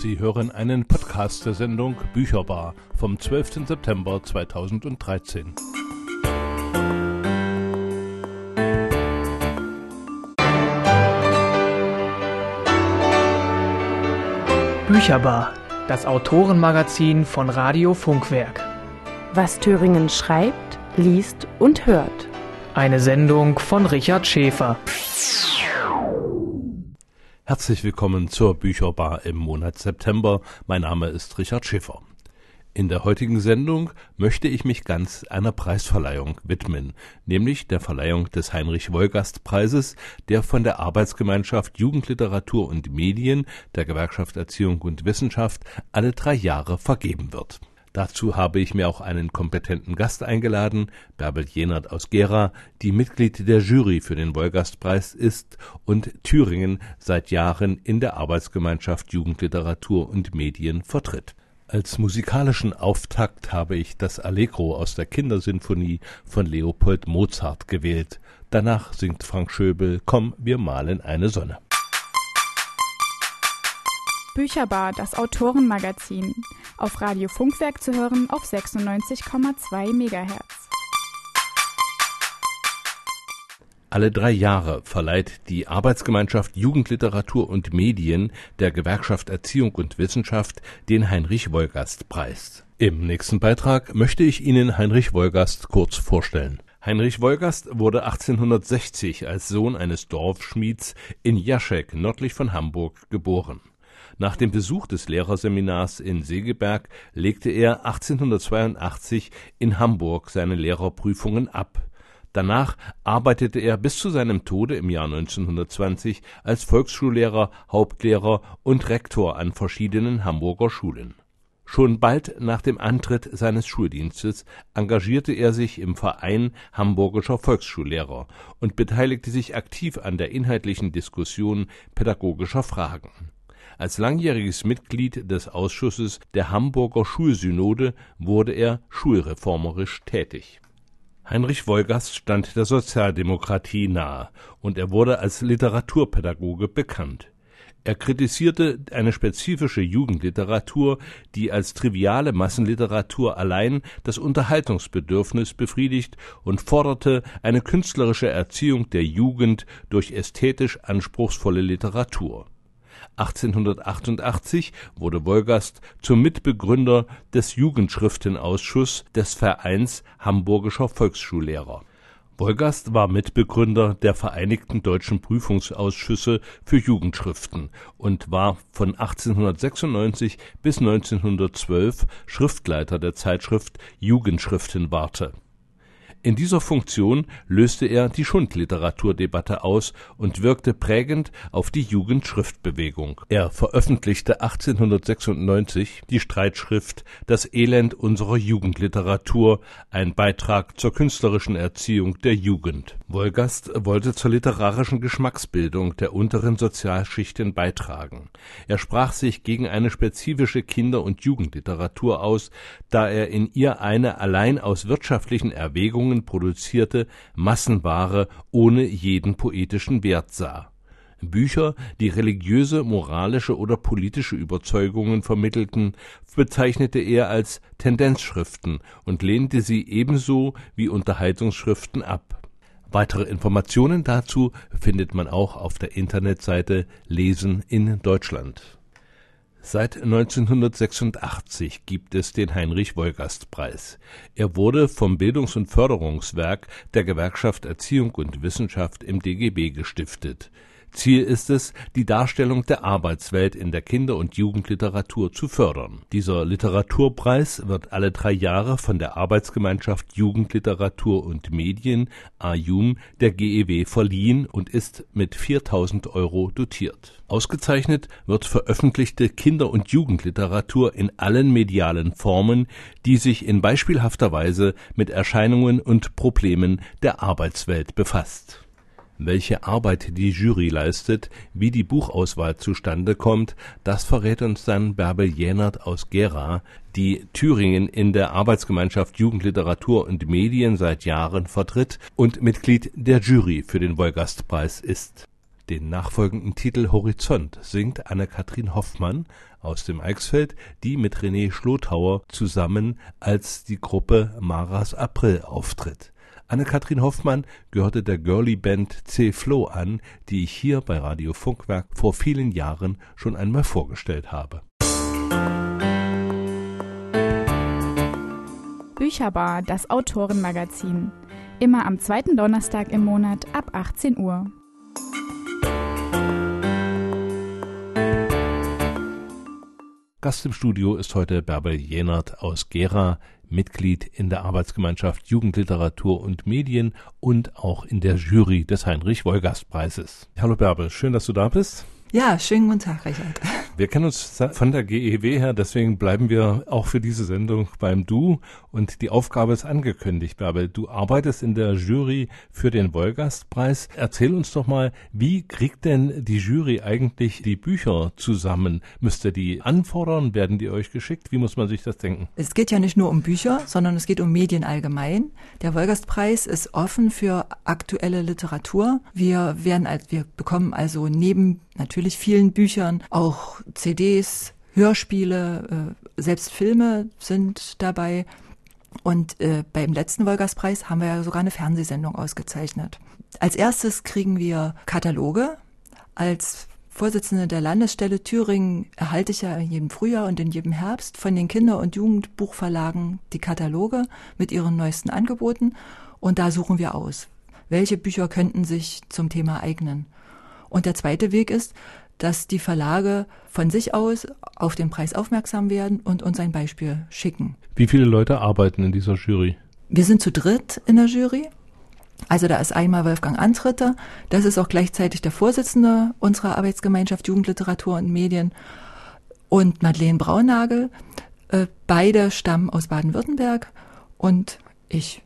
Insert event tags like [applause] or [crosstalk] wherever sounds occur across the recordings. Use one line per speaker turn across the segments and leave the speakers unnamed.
Sie hören einen Podcast der Sendung Bücherbar vom 12. September 2013.
Bücherbar, das Autorenmagazin von Radio Funkwerk.
Was Thüringen schreibt, liest und hört.
Eine Sendung von Richard Schäfer.
Herzlich willkommen zur Bücherbar im Monat September. Mein Name ist Richard Schäfer. In der heutigen Sendung möchte ich mich ganz einer Preisverleihung widmen, nämlich der Verleihung des Heinrich-Wolgast-Preises, der von der Arbeitsgemeinschaft Jugendliteratur und Medien der Gewerkschaft Erziehung und Wissenschaft alle drei Jahre vergeben wird. Dazu habe ich mir auch einen kompetenten Gast eingeladen, Bärbel Jenert aus Gera, die Mitglied der Jury für den Wolgastpreis ist und Thüringen seit Jahren in der Arbeitsgemeinschaft Jugendliteratur und Medien vertritt. Als musikalischen Auftakt habe ich das Allegro aus der Kindersinfonie von Leopold Mozart gewählt. Danach singt Frank Schöbel Komm, wir malen eine Sonne.
Bücherbar, das Autorenmagazin. Auf Radio Funkwerk zu hören auf 96,2 MHz.
Alle drei Jahre verleiht die Arbeitsgemeinschaft Jugendliteratur und Medien der Gewerkschaft Erziehung und Wissenschaft den Heinrich-Wolgast-Preis. Im nächsten Beitrag möchte ich Ihnen Heinrich Wolgast kurz vorstellen. Heinrich Wolgast wurde 1860 als Sohn eines Dorfschmieds in Jaschek nördlich von Hamburg geboren. Nach dem Besuch des Lehrerseminars in Segeberg legte er 1882 in Hamburg seine Lehrerprüfungen ab Danach arbeitete er bis zu seinem Tode im Jahr 1920 als Volksschullehrer, Hauptlehrer und Rektor an verschiedenen Hamburger Schulen. Schon bald nach dem Antritt seines Schuldienstes engagierte er sich im Verein Hamburgischer Volksschullehrer und beteiligte sich aktiv an der inhaltlichen Diskussion pädagogischer Fragen. Als langjähriges Mitglied des Ausschusses der Hamburger Schulsynode wurde er schulreformerisch tätig Heinrich Wolgast stand der Sozialdemokratie nahe und er wurde als Literaturpädagoge bekannt. Er kritisierte eine spezifische Jugendliteratur, die als triviale Massenliteratur allein das Unterhaltungsbedürfnis befriedigt und forderte eine künstlerische Erziehung der Jugend durch ästhetisch anspruchsvolle Literatur 1888 wurde Wolgast zum Mitbegründer des Jugendschriftenausschuss des Vereins Hamburgischer Volksschullehrer. Wolgast war Mitbegründer der Vereinigten Deutschen Prüfungsausschüsse für Jugendschriften und war von 1896 bis 1912 Schriftleiter der Zeitschrift Jugendschriftenwarte in dieser Funktion löste er die Schundliteraturdebatte aus und wirkte prägend auf die Jugendschriftbewegung. Er veröffentlichte 1896 die Streitschrift Das Elend unserer Jugendliteratur, ein Beitrag zur künstlerischen Erziehung der Jugend. Wolgast wollte zur literarischen Geschmacksbildung der unteren Sozialschichten beitragen. Er sprach sich gegen eine spezifische Kinder- und Jugendliteratur aus, da er in ihr eine allein aus wirtschaftlichen Erwägungen produzierte Massenware ohne jeden poetischen Wert sah. Bücher, die religiöse, moralische oder politische Überzeugungen vermittelten, bezeichnete er als Tendenzschriften und lehnte sie ebenso wie Unterhaltungsschriften ab. Weitere Informationen dazu findet man auch auf der Internetseite Lesen in Deutschland Seit 1986 gibt es den Heinrich-Wolgast-Preis. Er wurde vom Bildungs- und Förderungswerk der Gewerkschaft Erziehung und Wissenschaft im DGB gestiftet Ziel ist es, die Darstellung der Arbeitswelt in der Kinder und Jugendliteratur zu fördern. Dieser Literaturpreis wird alle drei Jahre von der Arbeitsgemeinschaft Jugendliteratur und Medien (AJUM) der GEW verliehen und ist mit 4.000 Euro dotiert. Ausgezeichnet wird veröffentlichte Kinder und Jugendliteratur in allen medialen Formen, die sich in beispielhafter Weise mit Erscheinungen und Problemen der Arbeitswelt befasst welche Arbeit die Jury leistet, wie die Buchauswahl zustande kommt, das verrät uns dann Bärbel Jenert aus Gera, die Thüringen in der Arbeitsgemeinschaft Jugendliteratur und Medien seit Jahren vertritt und Mitglied der Jury für den Wolgastpreis ist Den nachfolgenden Titel Horizont singt Anne-Kathrin Hoffmann aus dem Eichsfeld, die mit René Schlothauer zusammen als die Gruppe Maras April auftritt. Anne-Kathrin Hoffmann gehörte der Girly Band C. Flow an, die ich hier bei Radio Funkwerk vor vielen Jahren schon einmal vorgestellt habe.
Bücherbar, das Autorenmagazin. Immer am zweiten Donnerstag im Monat ab 18 Uhr.
Gast im Studio ist heute Bärbel Jenert aus Gera, Mitglied in der Arbeitsgemeinschaft Jugendliteratur und Medien und auch in der Jury des Heinrich-Wolgast-Preises. Hallo Bärbel, schön, dass du da bist.
Ja, schönen guten Tag, Richard. [laughs]
Wir kennen uns von der GEW her, deswegen bleiben wir auch für diese Sendung beim Du. Und die Aufgabe ist angekündigt, Bärbel. Du arbeitest in der Jury für den Wolgastpreis. Erzähl uns doch mal, wie kriegt denn die Jury eigentlich die Bücher zusammen? Müsst ihr die anfordern? Werden die euch geschickt? Wie muss man sich das denken?
Es geht ja nicht nur um Bücher, sondern es geht um Medien allgemein. Der Wolgastpreis ist offen für aktuelle Literatur. Wir werden als, wir bekommen also neben natürlich vielen Büchern, auch CDs, Hörspiele, äh, selbst Filme sind dabei. Und äh, beim letzten Wolgaspreis haben wir ja sogar eine Fernsehsendung ausgezeichnet. Als erstes kriegen wir Kataloge. Als Vorsitzende der Landesstelle Thüringen erhalte ich ja in jedem Frühjahr und in jedem Herbst von den Kinder- und Jugendbuchverlagen die Kataloge mit ihren neuesten Angeboten. Und da suchen wir aus. Welche Bücher könnten sich zum Thema eignen? Und der zweite Weg ist, dass die Verlage von sich aus auf den Preis aufmerksam werden und uns ein Beispiel schicken.
Wie viele Leute arbeiten in dieser Jury?
Wir sind zu dritt in der Jury. Also da ist einmal Wolfgang Antritter, das ist auch gleichzeitig der Vorsitzende unserer Arbeitsgemeinschaft Jugendliteratur und Medien und Madeleine Braunagel. Äh, beide stammen aus Baden-Württemberg und ich.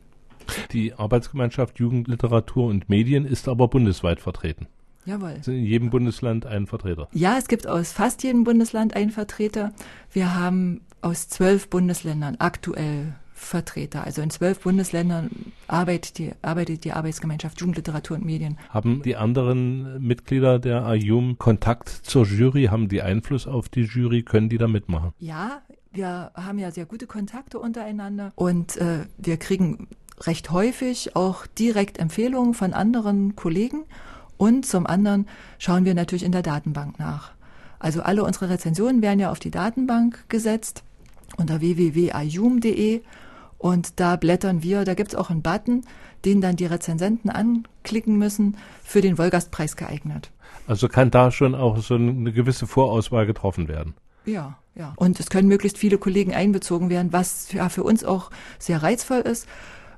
Die Arbeitsgemeinschaft Jugendliteratur und Medien ist aber bundesweit vertreten.
Jawohl.
Sind in jedem Bundesland ein Vertreter?
Ja, es gibt aus fast jedem Bundesland einen Vertreter. Wir haben aus zwölf Bundesländern aktuell Vertreter. Also in zwölf Bundesländern arbeitet die, arbeitet die Arbeitsgemeinschaft Jugendliteratur und Medien.
Haben die anderen Mitglieder der AJUM Kontakt zur Jury? Haben die Einfluss auf die Jury? Können die da mitmachen?
Ja, wir haben ja sehr gute Kontakte untereinander und äh, wir kriegen recht häufig auch direkt Empfehlungen von anderen Kollegen und zum anderen schauen wir natürlich in der Datenbank nach. Also alle unsere Rezensionen werden ja auf die Datenbank gesetzt unter www.ayum.de und da blättern wir, da gibt's auch einen Button, den dann die Rezensenten anklicken müssen, für den Wolgastpreis geeignet.
Also kann da schon auch so eine gewisse Vorauswahl getroffen werden.
Ja, ja. Und es können möglichst viele Kollegen einbezogen werden, was ja für uns auch sehr reizvoll ist,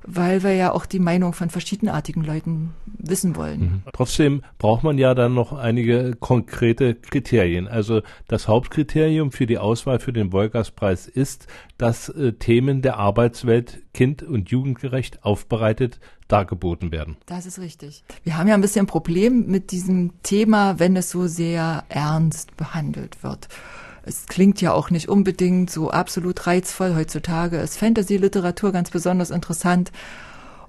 weil wir ja auch die Meinung von verschiedenartigen Leuten wissen wollen. Mhm.
Trotzdem braucht man ja dann noch einige konkrete Kriterien. Also das Hauptkriterium für die Auswahl für den Wolgastpreis ist, dass äh, Themen der Arbeitswelt kind- und jugendgerecht aufbereitet dargeboten werden.
Das ist richtig. Wir haben ja ein bisschen ein Problem mit diesem Thema, wenn es so sehr ernst behandelt wird. Es klingt ja auch nicht unbedingt so absolut reizvoll. Heutzutage ist Fantasy-Literatur ganz besonders interessant.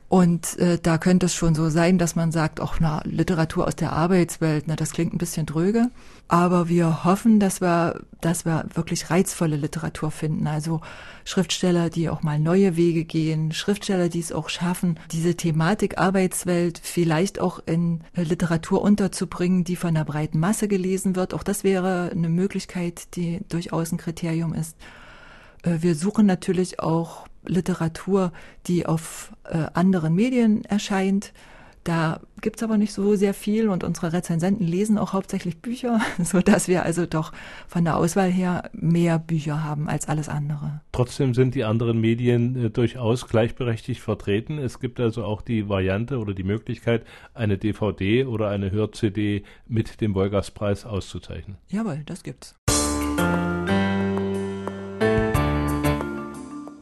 Und äh, da könnte es schon so sein, dass man sagt, ach na, Literatur aus der Arbeitswelt, na, das klingt ein bisschen dröge. Aber wir hoffen, dass wir, dass wir wirklich reizvolle Literatur finden. Also Schriftsteller, die auch mal neue Wege gehen, Schriftsteller, die es auch schaffen, diese Thematik Arbeitswelt vielleicht auch in Literatur unterzubringen, die von der breiten Masse gelesen wird. Auch das wäre eine Möglichkeit, die durchaus ein Kriterium ist. Äh, wir suchen natürlich auch Literatur, die auf äh, anderen Medien erscheint. Da gibt's aber nicht so sehr viel und unsere Rezensenten lesen auch hauptsächlich Bücher, [laughs] so dass wir also doch von der Auswahl her mehr Bücher haben als alles andere.
Trotzdem sind die anderen Medien äh, durchaus gleichberechtigt vertreten. Es gibt also auch die Variante oder die Möglichkeit, eine DVD oder eine Hör-CD mit dem Wolgastpreis auszuzeichnen.
Jawohl, das gibt's.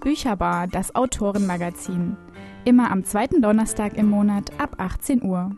Bücherbar, das Autorenmagazin. Immer am zweiten Donnerstag im Monat ab 18 Uhr.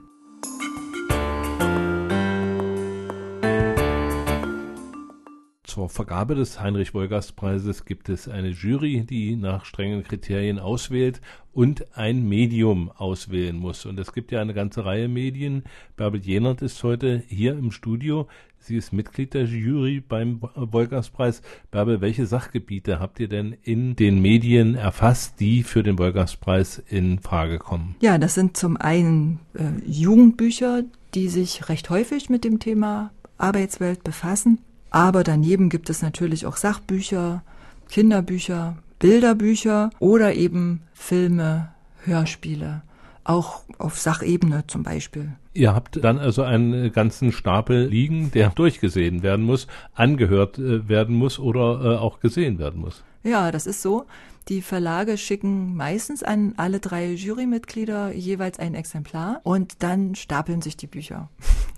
Zur Vergabe des Heinrich-Wolgast-Preises gibt es eine Jury, die nach strengen Kriterien auswählt und ein Medium auswählen muss. Und es gibt ja eine ganze Reihe Medien. Bärbel Jenert ist heute hier im Studio. Sie ist Mitglied der Jury beim Wolgastpreis. Bärbel, welche Sachgebiete habt ihr denn in den Medien erfasst, die für den Wolgastpreis in Frage kommen?
Ja, das sind zum einen äh, Jugendbücher, die sich recht häufig mit dem Thema Arbeitswelt befassen. Aber daneben gibt es natürlich auch Sachbücher, Kinderbücher, Bilderbücher oder eben Filme, Hörspiele auch auf Sachebene zum Beispiel.
Ihr habt dann also einen ganzen Stapel liegen, der durchgesehen werden muss, angehört äh, werden muss oder äh, auch gesehen werden muss.
Ja, das ist so. Die Verlage schicken meistens an alle drei Jurymitglieder jeweils ein Exemplar und dann stapeln sich die Bücher.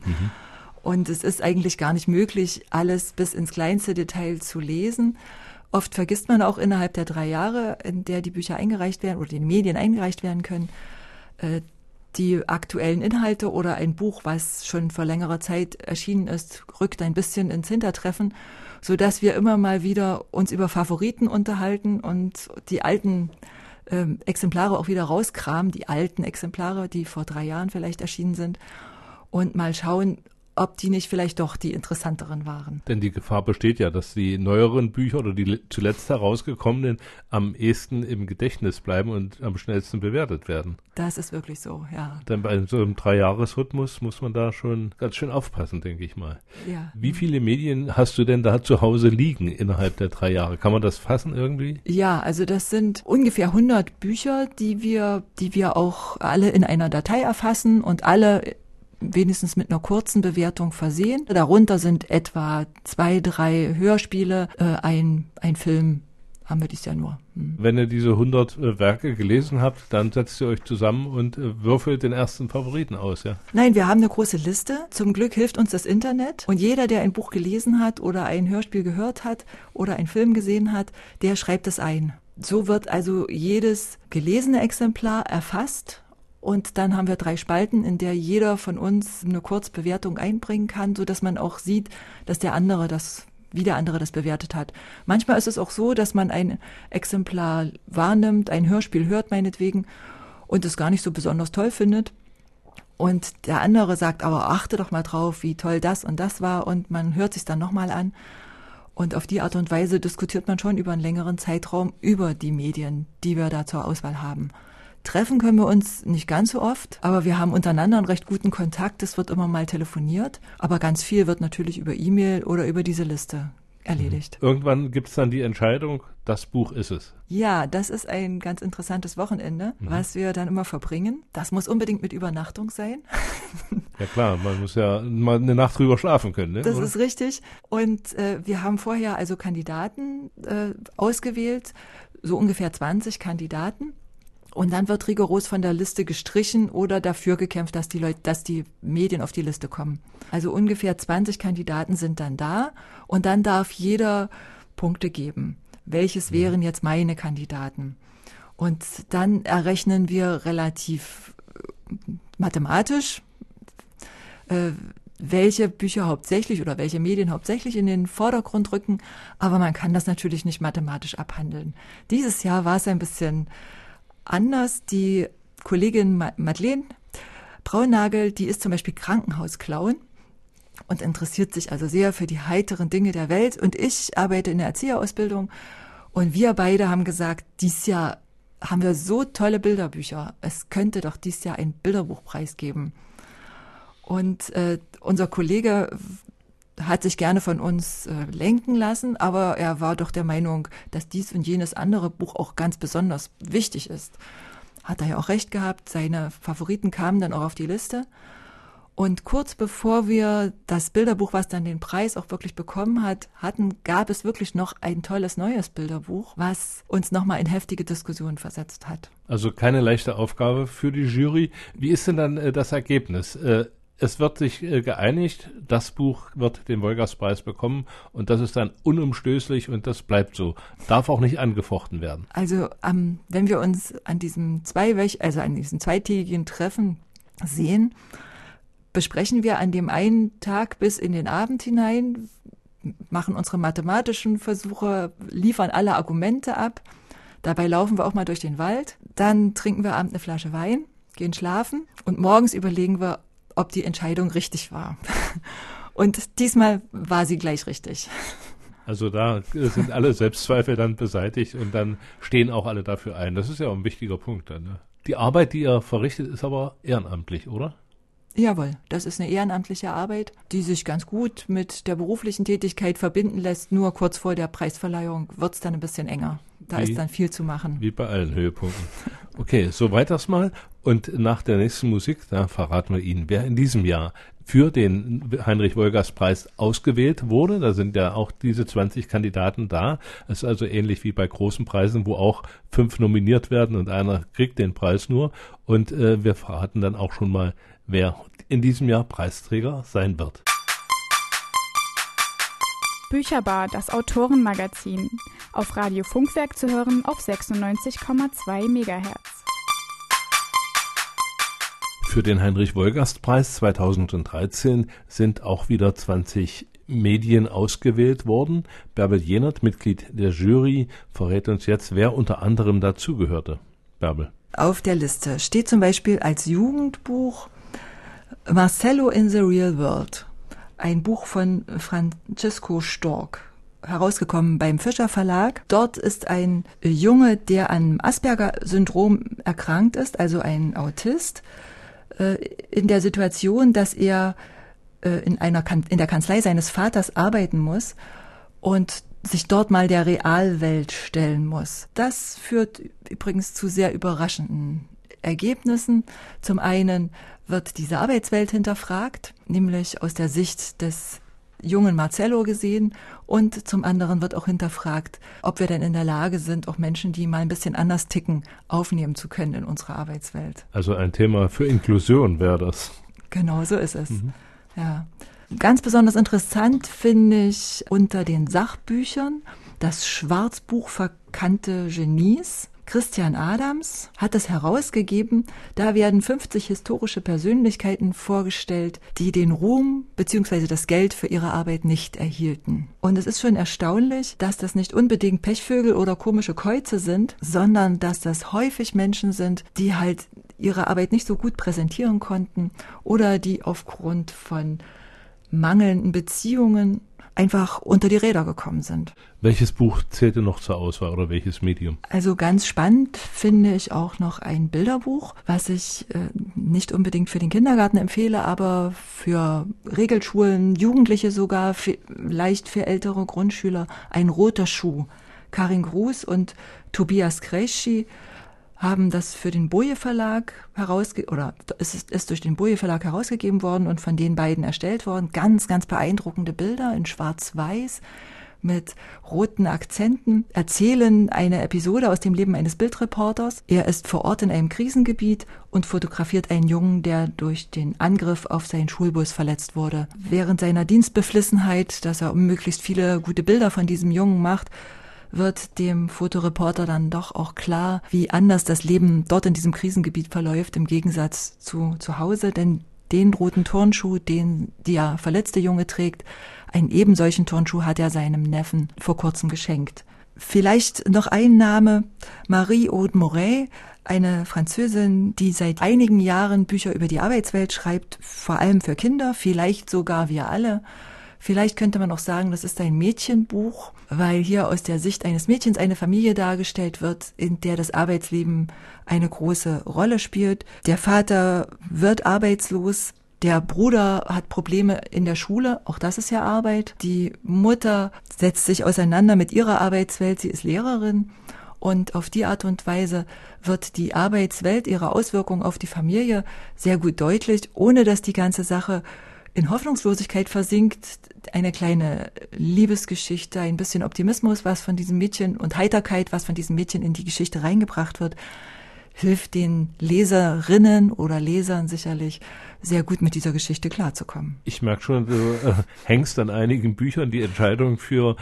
Mhm. Und es ist eigentlich gar nicht möglich, alles bis ins kleinste Detail zu lesen. Oft vergisst man auch innerhalb der drei Jahre, in der die Bücher eingereicht werden oder die Medien eingereicht werden können, äh, die aktuellen Inhalte oder ein Buch, was schon vor längerer Zeit erschienen ist, rückt ein bisschen ins Hintertreffen, so dass wir immer mal wieder uns über Favoriten unterhalten und die alten ähm, Exemplare auch wieder rauskramen, die alten Exemplare, die vor drei Jahren vielleicht erschienen sind und mal schauen, ob die nicht vielleicht doch die interessanteren waren.
Denn die Gefahr besteht ja, dass die neueren Bücher oder die zuletzt herausgekommenen am ehesten im Gedächtnis bleiben und am schnellsten bewertet werden.
Das ist wirklich so, ja.
Denn bei so einem Dreijahresrhythmus muss man da schon ganz schön aufpassen, denke ich mal. Ja. Wie viele Medien hast du denn da zu Hause liegen innerhalb der drei Jahre? Kann man das fassen irgendwie?
Ja, also das sind ungefähr 100 Bücher, die wir, die wir auch alle in einer Datei erfassen und alle wenigstens mit einer kurzen Bewertung versehen. Darunter sind etwa zwei, drei Hörspiele, äh, ein, ein Film haben wir dies ja nur.
Hm. Wenn ihr diese 100 äh, Werke gelesen habt, dann setzt ihr euch zusammen und äh, würfelt den ersten Favoriten aus, ja?
Nein, wir haben eine große Liste. Zum Glück hilft uns das Internet. Und jeder, der ein Buch gelesen hat oder ein Hörspiel gehört hat oder einen Film gesehen hat, der schreibt es ein. So wird also jedes gelesene Exemplar erfasst und dann haben wir drei Spalten, in der jeder von uns eine Kurzbewertung einbringen kann, so dass man auch sieht, dass der andere das, wie der andere das bewertet hat. Manchmal ist es auch so, dass man ein Exemplar wahrnimmt, ein Hörspiel hört meinetwegen und es gar nicht so besonders toll findet. Und der andere sagt, aber achte doch mal drauf, wie toll das und das war und man hört sich dann nochmal an. Und auf die Art und Weise diskutiert man schon über einen längeren Zeitraum über die Medien, die wir da zur Auswahl haben. Treffen können wir uns nicht ganz so oft, aber wir haben untereinander einen recht guten Kontakt. Es wird immer mal telefoniert, aber ganz viel wird natürlich über E-Mail oder über diese Liste erledigt.
Mhm. Irgendwann gibt es dann die Entscheidung, das Buch ist es.
Ja, das ist ein ganz interessantes Wochenende, mhm. was wir dann immer verbringen. Das muss unbedingt mit Übernachtung sein. [laughs]
Ja klar, man muss ja mal eine Nacht drüber schlafen können. Ne?
Das Oder? ist richtig. Und äh, wir haben vorher also Kandidaten äh, ausgewählt, so ungefähr 20 Kandidaten. Und dann wird rigoros von der Liste gestrichen oder dafür gekämpft, dass die Leute, dass die Medien auf die Liste kommen. Also ungefähr 20 Kandidaten sind dann da und dann darf jeder Punkte geben. Welches wären jetzt meine Kandidaten? Und dann errechnen wir relativ äh, mathematisch, äh, welche Bücher hauptsächlich oder welche Medien hauptsächlich in den Vordergrund rücken. Aber man kann das natürlich nicht mathematisch abhandeln. Dieses Jahr war es ein bisschen anders. Die Kollegin Madeleine Braunagel, die ist zum Beispiel Krankenhausklauen und interessiert sich also sehr für die heiteren Dinge der Welt. Und ich arbeite in der Erzieherausbildung und wir beide haben gesagt, dies Jahr haben wir so tolle Bilderbücher. Es könnte doch dies Jahr einen Bilderbuchpreis geben. Und äh, unser Kollege hat sich gerne von uns äh, lenken lassen, aber er war doch der Meinung, dass dies und jenes andere Buch auch ganz besonders wichtig ist. Hat er ja auch recht gehabt, seine Favoriten kamen dann auch auf die Liste. Und kurz bevor wir das Bilderbuch, was dann den Preis auch wirklich bekommen hat, hatten, gab es wirklich noch ein tolles neues Bilderbuch, was uns nochmal in heftige Diskussionen versetzt hat.
Also keine leichte Aufgabe für die Jury. Wie ist denn dann äh, das Ergebnis? Äh, es wird sich äh, geeinigt, das Buch wird den Wolgastpreis bekommen und das ist dann unumstößlich und das bleibt so. Darf auch nicht angefochten werden.
Also ähm, wenn wir uns an diesem zweiwöch, also an diesem zweitägigen Treffen sehen, besprechen wir an dem einen Tag bis in den Abend hinein, machen unsere mathematischen Versuche, liefern alle Argumente ab. Dabei laufen wir auch mal durch den Wald. Dann trinken wir abends eine Flasche Wein, gehen schlafen und morgens überlegen wir, ob die Entscheidung richtig war. Und diesmal war sie gleich richtig.
Also da sind alle Selbstzweifel dann beseitigt und dann stehen auch alle dafür ein. Das ist ja auch ein wichtiger Punkt dann. Ne? Die Arbeit, die ihr verrichtet, ist aber ehrenamtlich, oder?
Jawohl, das ist eine ehrenamtliche Arbeit, die sich ganz gut mit der beruflichen Tätigkeit verbinden lässt. Nur kurz vor der Preisverleihung wird's dann ein bisschen enger. Da wie, ist dann viel zu machen.
Wie bei allen Höhepunkten. Okay, so weit das mal. Und nach der nächsten Musik, da verraten wir Ihnen, wer in diesem Jahr für den Heinrich-Wolgers-Preis ausgewählt wurde. Da sind ja auch diese 20 Kandidaten da. Es ist also ähnlich wie bei großen Preisen, wo auch fünf nominiert werden und einer kriegt den Preis nur. Und äh, wir verraten dann auch schon mal, wer in diesem Jahr Preisträger sein wird.
Bücherbar, das Autorenmagazin. Auf Radio Funkwerk zu hören auf 96,2 MHz.
Für den Heinrich-Wolgast-Preis 2013 sind auch wieder 20 Medien ausgewählt worden. Bärbel Jenert, Mitglied der Jury, verrät uns jetzt, wer unter anderem dazugehörte. Bärbel.
Auf der Liste steht zum Beispiel als Jugendbuch Marcello in the Real World ein Buch von Francisco Stork herausgekommen beim Fischer Verlag. Dort ist ein Junge, der an Asperger-Syndrom erkrankt ist, also ein Autist, äh, in der Situation, dass er äh, in einer in der Kanzlei seines Vaters arbeiten muss und sich dort mal der Realwelt stellen muss. Das führt übrigens zu sehr überraschenden Ergebnissen. Zum einen wird diese Arbeitswelt hinterfragt, nämlich aus der Sicht des jungen Marcello gesehen und zum anderen wird auch hinterfragt, ob wir denn in der Lage sind, auch Menschen, die mal ein bisschen anders ticken, aufnehmen zu können in unserer Arbeitswelt.
Also ein Thema für Inklusion wäre das.
Genau, so ist es. Mhm. Ja. Ganz besonders interessant finde ich unter den Sachbüchern das Schwarzbuch Verkannte Genies Christian Adams hat es herausgegeben. Da werden 50 historische Persönlichkeiten vorgestellt, die den Ruhm bzw. das Geld für ihre Arbeit nicht erhielten. Und es ist schon erstaunlich, dass das nicht unbedingt Pechvögel oder komische Käuze sind, sondern dass das häufig Menschen sind, die halt ihre Arbeit nicht so gut präsentieren konnten oder die aufgrund von mangelnden Beziehungen einfach unter die Räder gekommen sind.
Welches Buch zählte noch zur Auswahl oder welches Medium?
Also ganz spannend finde ich auch noch ein Bilderbuch, was ich äh, nicht unbedingt für den Kindergarten empfehle, aber für Regelschulen, Jugendliche sogar, vielleicht für ältere Grundschüler, ein roter Schuh. Karin Gruß und Tobias Kreschi haben das für den Boje Verlag herausge oder es ist, ist durch den Boje Verlag herausgegeben worden und von den beiden erstellt worden. Ganz, ganz beeindruckende Bilder in Schwarz-Weiß mit roten Akzenten erzählen eine Episode aus dem Leben eines Bildreporters. Er ist vor Ort in einem Krisengebiet und fotografiert einen Jungen, der durch den Angriff auf seinen Schulbus verletzt wurde. Während seiner Dienstbeflissenheit, dass er möglichst viele gute Bilder von diesem Jungen macht, wird dem Fotoreporter dann doch auch klar, wie anders das Leben dort in diesem Krisengebiet verläuft im Gegensatz zu zu Hause, denn den roten Turnschuh, den der verletzte Junge trägt, einen eben solchen Turnschuh hat er seinem Neffen vor kurzem geschenkt. Vielleicht noch ein Name, Marie Aude Moret, eine Französin, die seit einigen Jahren Bücher über die Arbeitswelt schreibt, vor allem für Kinder, vielleicht sogar wir alle. Vielleicht könnte man auch sagen, das ist ein Mädchenbuch, weil hier aus der Sicht eines Mädchens eine Familie dargestellt wird, in der das Arbeitsleben eine große Rolle spielt. Der Vater wird arbeitslos, der Bruder hat Probleme in der Schule, auch das ist ja Arbeit. Die Mutter setzt sich auseinander mit ihrer Arbeitswelt, sie ist Lehrerin. Und auf die Art und Weise wird die Arbeitswelt, ihre Auswirkungen auf die Familie sehr gut deutlich, ohne dass die ganze Sache in Hoffnungslosigkeit versinkt, eine kleine Liebesgeschichte, ein bisschen Optimismus, was von diesem Mädchen und Heiterkeit, was von diesem Mädchen in die Geschichte reingebracht wird, hilft den Leserinnen oder Lesern sicherlich sehr gut mit dieser Geschichte klarzukommen.
Ich merke schon, du äh, hängst an einigen Büchern die Entscheidung für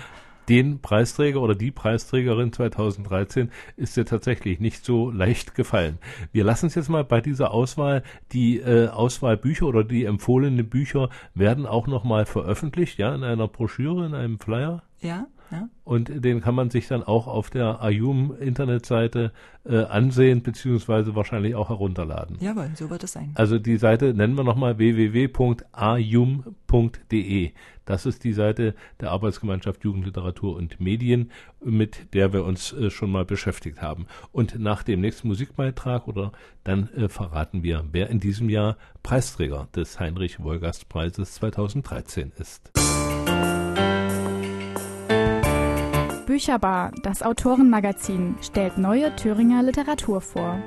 den Preisträger oder die Preisträgerin 2013 ist dir tatsächlich nicht so leicht gefallen. Wir lassen es jetzt mal bei dieser Auswahl. Die äh, Auswahlbücher oder die empfohlenen Bücher werden auch nochmal veröffentlicht, ja, in einer Broschüre, in einem Flyer.
Ja, ja.
Und den kann man sich dann auch auf der Ayum-Internetseite äh, ansehen, beziehungsweise wahrscheinlich auch herunterladen.
Jawohl, so wird es sein.
Also die Seite nennen wir nochmal www.ayum.de. Das ist die Seite der Arbeitsgemeinschaft Jugendliteratur und Medien, mit der wir uns äh, schon mal beschäftigt haben. Und nach dem nächsten Musikbeitrag oder dann äh, verraten wir, wer in diesem Jahr Preisträger des Heinrich-Wolgast-Preises 2013 ist.
Bücherbar, das Autorenmagazin, stellt neue Thüringer Literatur vor.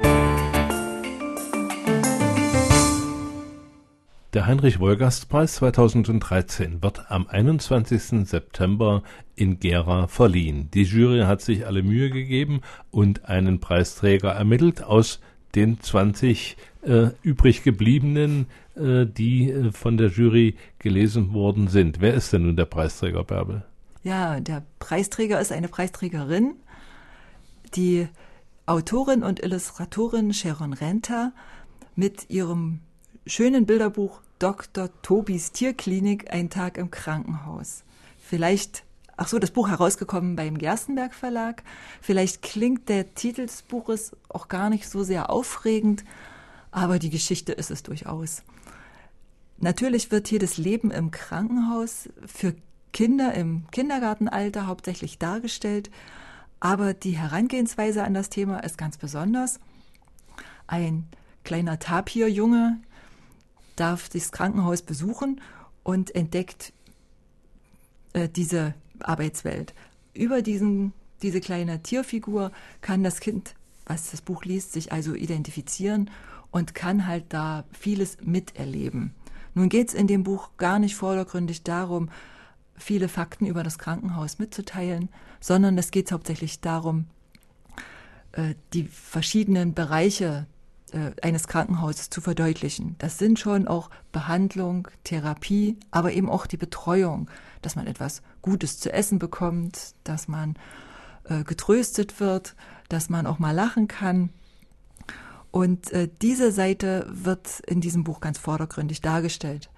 Der Heinrich-Wolgast-Preis 2013 wird am 21. September in Gera verliehen. Die Jury hat sich alle Mühe gegeben und einen Preisträger ermittelt aus den 20 äh, übrig gebliebenen, äh, die äh, von der Jury gelesen worden sind. Wer ist denn nun der Preisträger, Bärbel?
Ja, der Preisträger ist eine Preisträgerin, die Autorin und Illustratorin Sharon Renter mit ihrem schönen Bilderbuch Dr. Tobis Tierklinik Ein Tag im Krankenhaus. Vielleicht, ach so, das Buch herausgekommen beim Gerstenberg Verlag. Vielleicht klingt der Titel des Buches auch gar nicht so sehr aufregend, aber die Geschichte ist es durchaus. Natürlich wird hier das Leben im Krankenhaus für Kinder im Kindergartenalter hauptsächlich dargestellt, aber die Herangehensweise an das Thema ist ganz besonders. Ein kleiner Tapirjunge darf das Krankenhaus besuchen und entdeckt äh, diese Arbeitswelt. Über diesen, diese kleine Tierfigur kann das Kind, was das Buch liest, sich also identifizieren und kann halt da vieles miterleben. Nun geht es in dem Buch gar nicht vordergründig darum, viele Fakten über das Krankenhaus mitzuteilen, sondern es geht hauptsächlich darum, äh, die verschiedenen Bereiche äh, eines Krankenhauses zu verdeutlichen. Das sind schon auch Behandlung, Therapie, aber eben auch die Betreuung, dass man etwas Gutes zu essen bekommt, dass man äh, getröstet wird, dass man auch mal lachen kann. Und diese Seite wird in diesem Buch ganz vordergründig dargestellt.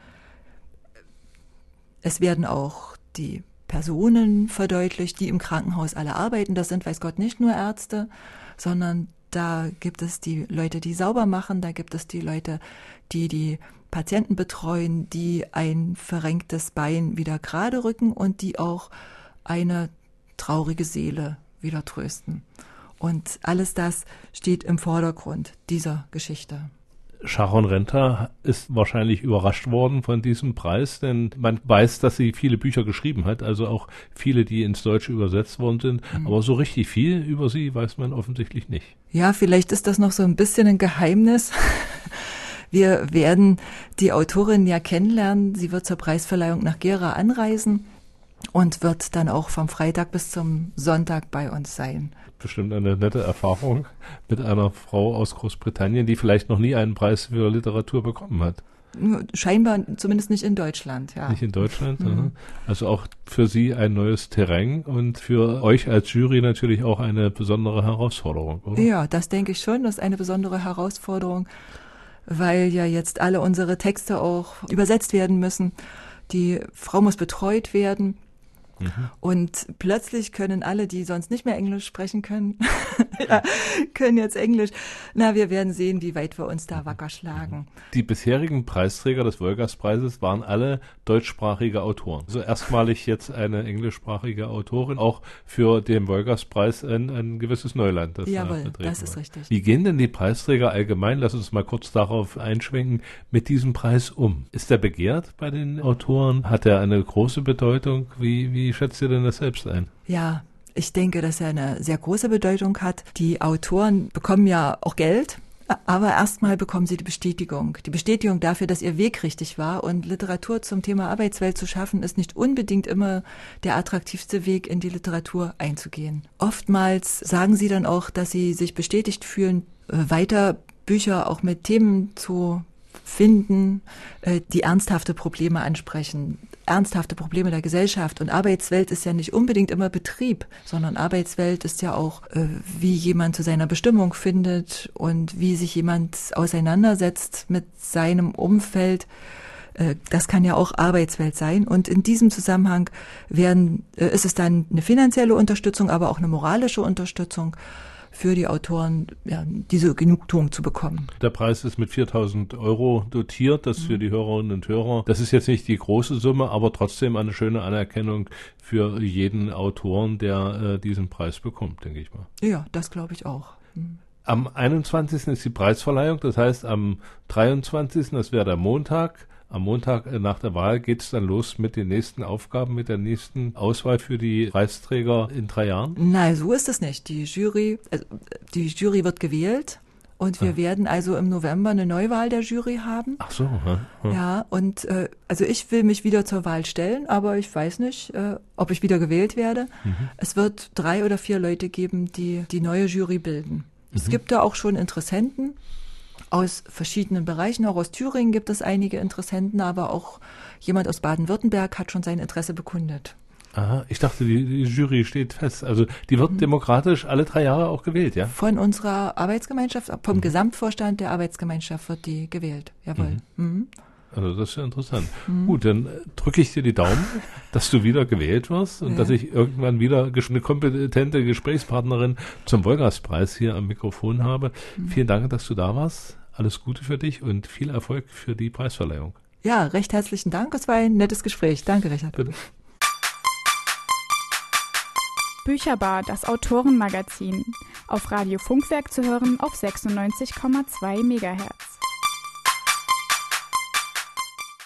Es werden auch die Personen verdeutlicht, die im Krankenhaus alle arbeiten. Das sind, weiß Gott, nicht nur Ärzte, sondern da gibt es die Leute, die sauber machen, da gibt es die Leute, die die Patienten betreuen, die ein verrenktes Bein wieder gerade rücken und die auch eine traurige Seele wieder trösten. Und alles das steht im Vordergrund dieser Geschichte.
Sharon Renter ist wahrscheinlich überrascht worden von diesem Preis, denn man weiß, dass sie viele Bücher geschrieben hat, also auch viele, die ins Deutsche übersetzt worden sind. Mhm. Aber so richtig viel über sie weiß man offensichtlich nicht.
Ja, vielleicht ist das noch so ein bisschen ein Geheimnis. [laughs] Wir werden die Autorin ja kennenlernen. Sie wird zur Preisverleihung nach Gera anreisen und wird dann auch vom Freitag bis zum Sonntag bei uns sein
bestimmt eine nette Erfahrung mit einer Frau aus Großbritannien, die vielleicht noch nie einen Preis für Literatur bekommen hat.
Scheinbar zumindest nicht in Deutschland, ja.
Nicht in Deutschland. Mhm. Also auch für Sie ein neues Terrain und für euch als Jury natürlich auch eine besondere Herausforderung,
oder? Ja, das denke ich schon. Das ist eine besondere Herausforderung, weil ja jetzt alle unsere Texte auch übersetzt werden müssen. Die Frau muss betreut werden. Mhm. Und plötzlich können alle, die sonst nicht mehr Englisch sprechen können, [laughs] ja, können jetzt Englisch. Na, wir werden sehen, wie weit wir uns da wacker schlagen.
Die bisherigen Preisträger des Wolgast-Preises waren alle deutschsprachige Autoren. Also erstmalig jetzt eine englischsprachige Autorin, auch für den Wolgast-Preis ein, ein gewisses Neuland.
Das Jawohl, das ist richtig.
Wie gehen denn die Preisträger allgemein, lass uns mal kurz darauf einschwenken, mit diesem Preis um? Ist er begehrt bei den Autoren? Hat er eine große Bedeutung? Wie, wie schätzt ihr denn das selbst ein?
Ja, ich denke, dass er eine sehr große Bedeutung hat. Die Autoren bekommen ja auch Geld, aber erstmal bekommen sie die Bestätigung. Die Bestätigung dafür, dass ihr Weg richtig war. Und Literatur zum Thema Arbeitswelt zu schaffen, ist nicht unbedingt immer der attraktivste Weg, in die Literatur einzugehen. Oftmals sagen sie dann auch, dass sie sich bestätigt fühlen, äh, weiter Bücher auch mit Themen zu finden, äh, die ernsthafte Probleme ansprechen. Ernsthafte Probleme der Gesellschaft. Und Arbeitswelt ist ja nicht unbedingt immer Betrieb, sondern Arbeitswelt ist ja auch, äh, wie jemand zu seiner Bestimmung findet und wie sich jemand auseinandersetzt mit seinem Umfeld äh, das kann ja auch Arbeitswelt sein. Und in diesem Zusammenhang werden, ist es dann eine finanzielle Unterstützung, aber auch eine moralische Unterstützung für die Autoren, ja, diese Genugtuung zu bekommen.
Der Preis ist mit 4000 Euro dotiert, das für die Hörerinnen und Hörer. Das ist jetzt nicht die große Summe, aber trotzdem eine schöne Anerkennung für jeden Autoren, der äh, diesen Preis bekommt, denke ich mal.
Ja, das glaube ich auch. Mhm.
Am 21. ist die Preisverleihung, das heißt am 23., das wäre der Montag, am Montag äh, nach der Wahl geht es dann los mit den nächsten Aufgaben, mit der nächsten Auswahl für die Preisträger in drei Jahren?
Nein, so ist es nicht. Die Jury, also die Jury wird gewählt. Und wir ah. werden also im November eine Neuwahl der Jury haben.
Ach so.
Ja, ja und äh, also ich will mich wieder zur Wahl stellen, aber ich weiß nicht, äh, ob ich wieder gewählt werde. Mhm. Es wird drei oder vier Leute geben, die die neue Jury bilden. Mhm. Es gibt da auch schon Interessenten aus verschiedenen Bereichen. Auch aus Thüringen gibt es einige Interessenten, aber auch jemand aus Baden-Württemberg hat schon sein Interesse bekundet.
Aha, ich dachte, die, Jury steht fest. Also die wird mhm. demokratisch alle drei Jahre auch gewählt, ja?
Von unserer Arbeitsgemeinschaft, vom mhm. Gesamtvorstand der Arbeitsgemeinschaft wird die gewählt. Jawohl. Mhm. mhm.
Also das ist ja interessant. Mhm. Gut, dann drücke ich dir die Daumen, [laughs] dass du wieder gewählt wirst und ja. dass ich irgendwann wieder eine kompetente Gesprächspartnerin zum Wolgaspreis hier am Mikrofon habe. Mhm. Vielen Dank, dass du da warst. Alles Gute für dich und viel Erfolg für die Preisverleihung.
Ja, recht herzlichen Dank. Es war ein nettes Gespräch. Danke, Richard. Bitte.
Bücherbar, das Autorenmagazin. Auf Radio Funkwerk zu hören auf 96,2 MHz.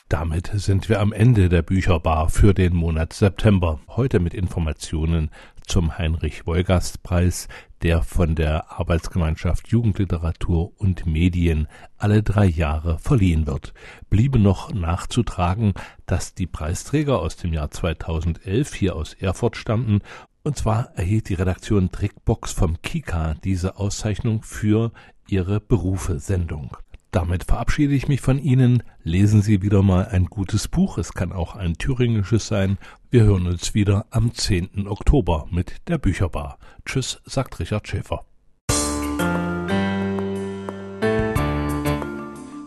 Damit sind wir am Ende der Bücherbar für den Monat September. Heute mit Informationen zum Heinrich-Wolgast-Preis, der von der Arbeitsgemeinschaft Jugendliteratur und Medien alle drei Jahre verliehen wird. Bliebe noch nachzutragen, dass die Preisträger aus dem Jahr 2011 hier aus Erfurt stammten und zwar erhielt die Redaktion Trickbox vom Kika diese Auszeichnung für ihre Berufe-Sendung. Damit verabschiede ich mich von Ihnen. Lesen Sie wieder mal ein gutes Buch. Es kann auch ein thüringisches sein. Wir hören uns wieder am 10. Oktober mit der Bücherbar. Tschüss, sagt Richard Schäfer.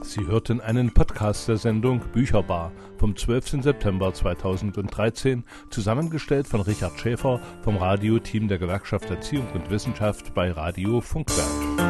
Sie hörten einen Podcast der Sendung Bücherbar vom 12. September 2013, zusammengestellt von Richard Schäfer vom Radioteam der Gewerkschaft Erziehung und Wissenschaft bei Radio Funkwerk.